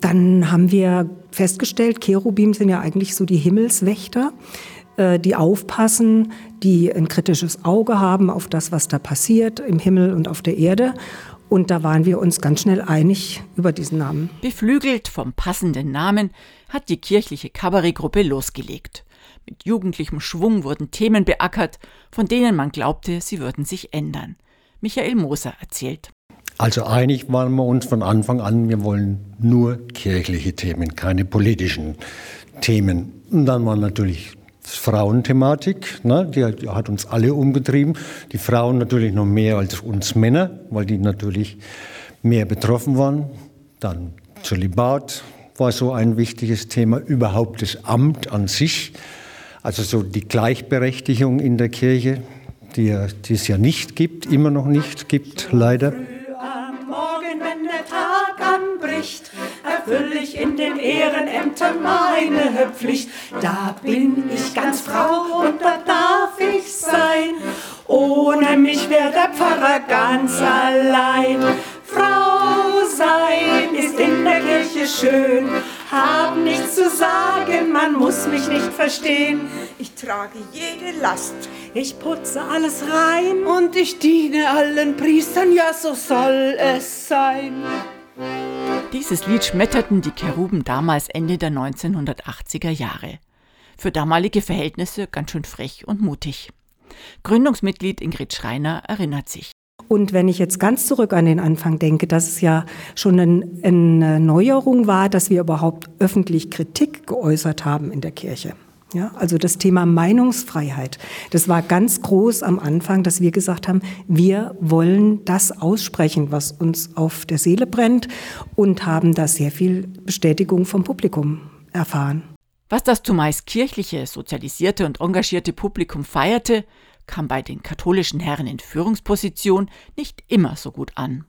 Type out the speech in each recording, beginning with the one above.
dann haben wir festgestellt, Cherubim sind ja eigentlich so die Himmelswächter, äh, die aufpassen, die ein kritisches Auge haben auf das, was da passiert im Himmel und auf der Erde. Und da waren wir uns ganz schnell einig über diesen Namen. Beflügelt vom passenden Namen hat die kirchliche Kabarettgruppe losgelegt. Mit jugendlichem Schwung wurden Themen beackert, von denen man glaubte, sie würden sich ändern. Michael Moser erzählt. Also einig waren wir uns von Anfang an, wir wollen nur kirchliche Themen, keine politischen Themen. Und dann war natürlich Frauenthematik, ne, die hat uns alle umgetrieben. Die Frauen natürlich noch mehr als uns Männer, weil die natürlich mehr betroffen waren. Dann Zölibat war so ein wichtiges Thema, überhaupt das Amt an sich. Also so die Gleichberechtigung in der Kirche, die, die es ja nicht gibt, immer noch nicht gibt, leider. Anbricht, erfülle ich in den Ehrenämtern meine Pflicht. Da bin ich ganz Frau und da darf ich sein. Ohne mich wäre der Pfarrer ganz allein. Frau sein ist in der Kirche schön. Hab nichts zu sagen, man muss mich nicht verstehen. Ich trage jede Last. Ich putze alles rein. Und ich diene allen Priestern, ja, so soll es sein. Dieses Lied schmetterten die Cheruben damals Ende der 1980er Jahre. Für damalige Verhältnisse ganz schön frech und mutig. Gründungsmitglied Ingrid Schreiner erinnert sich. Und wenn ich jetzt ganz zurück an den Anfang denke, dass es ja schon eine Neuerung war, dass wir überhaupt öffentlich Kritik geäußert haben in der Kirche. Ja, also das Thema Meinungsfreiheit, das war ganz groß am Anfang, dass wir gesagt haben, wir wollen das aussprechen, was uns auf der Seele brennt und haben da sehr viel Bestätigung vom Publikum erfahren. Was das zumeist kirchliche, sozialisierte und engagierte Publikum feierte, kam bei den katholischen Herren in Führungsposition nicht immer so gut an.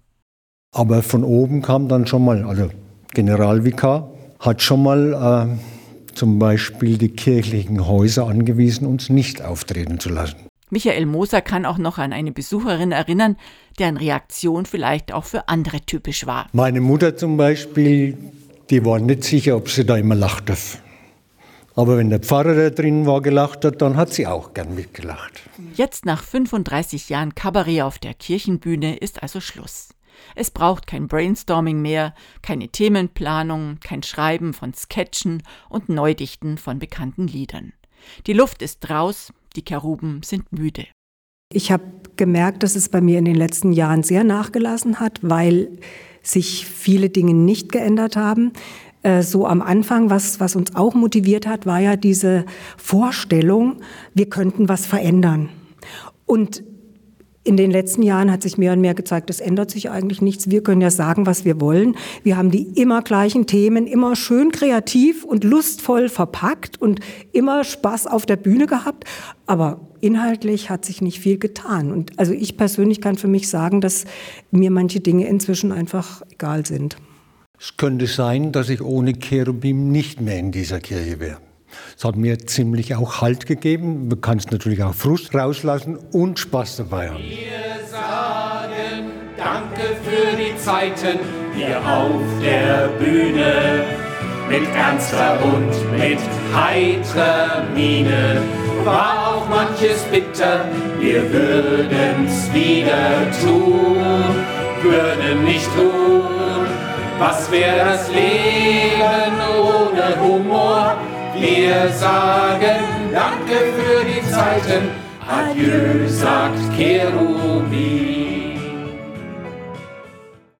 Aber von oben kam dann schon mal, also Generalvikar hat schon mal äh, zum Beispiel die kirchlichen Häuser angewiesen, uns nicht auftreten zu lassen. Michael Moser kann auch noch an eine Besucherin erinnern, deren Reaktion vielleicht auch für andere typisch war. Meine Mutter zum Beispiel, die war nicht sicher, ob sie da immer lachen darf. Aber wenn der Pfarrer da drin war, gelacht hat, dann hat sie auch gern mitgelacht. Jetzt nach 35 Jahren Kabarett auf der Kirchenbühne ist also Schluss. Es braucht kein Brainstorming mehr, keine Themenplanung, kein Schreiben von Sketchen und Neudichten von bekannten Liedern. Die Luft ist raus, die Keruben sind müde. Ich habe gemerkt, dass es bei mir in den letzten Jahren sehr nachgelassen hat, weil sich viele Dinge nicht geändert haben. Äh, so am Anfang, was, was uns auch motiviert hat, war ja diese Vorstellung, wir könnten was verändern. Und in den letzten Jahren hat sich mehr und mehr gezeigt, es ändert sich eigentlich nichts. Wir können ja sagen, was wir wollen. Wir haben die immer gleichen Themen, immer schön kreativ und lustvoll verpackt und immer Spaß auf der Bühne gehabt. Aber inhaltlich hat sich nicht viel getan. Und also ich persönlich kann für mich sagen, dass mir manche Dinge inzwischen einfach egal sind. Es könnte sein, dass ich ohne Cherubim nicht mehr in dieser Kirche wäre. Es hat mir ziemlich auch Halt gegeben. Man kann es natürlich auch Frust rauslassen und Spaß dabei haben. Wir sagen Danke für die Zeiten hier auf der Bühne. Mit ernster und mit heitrer Miene war auch manches bitter. Wir würden's wieder tun, würden nicht tun was wäre das Leben ohne Humor? Wir sagen Danke für die Zeiten. Adieu, sagt Cherubin.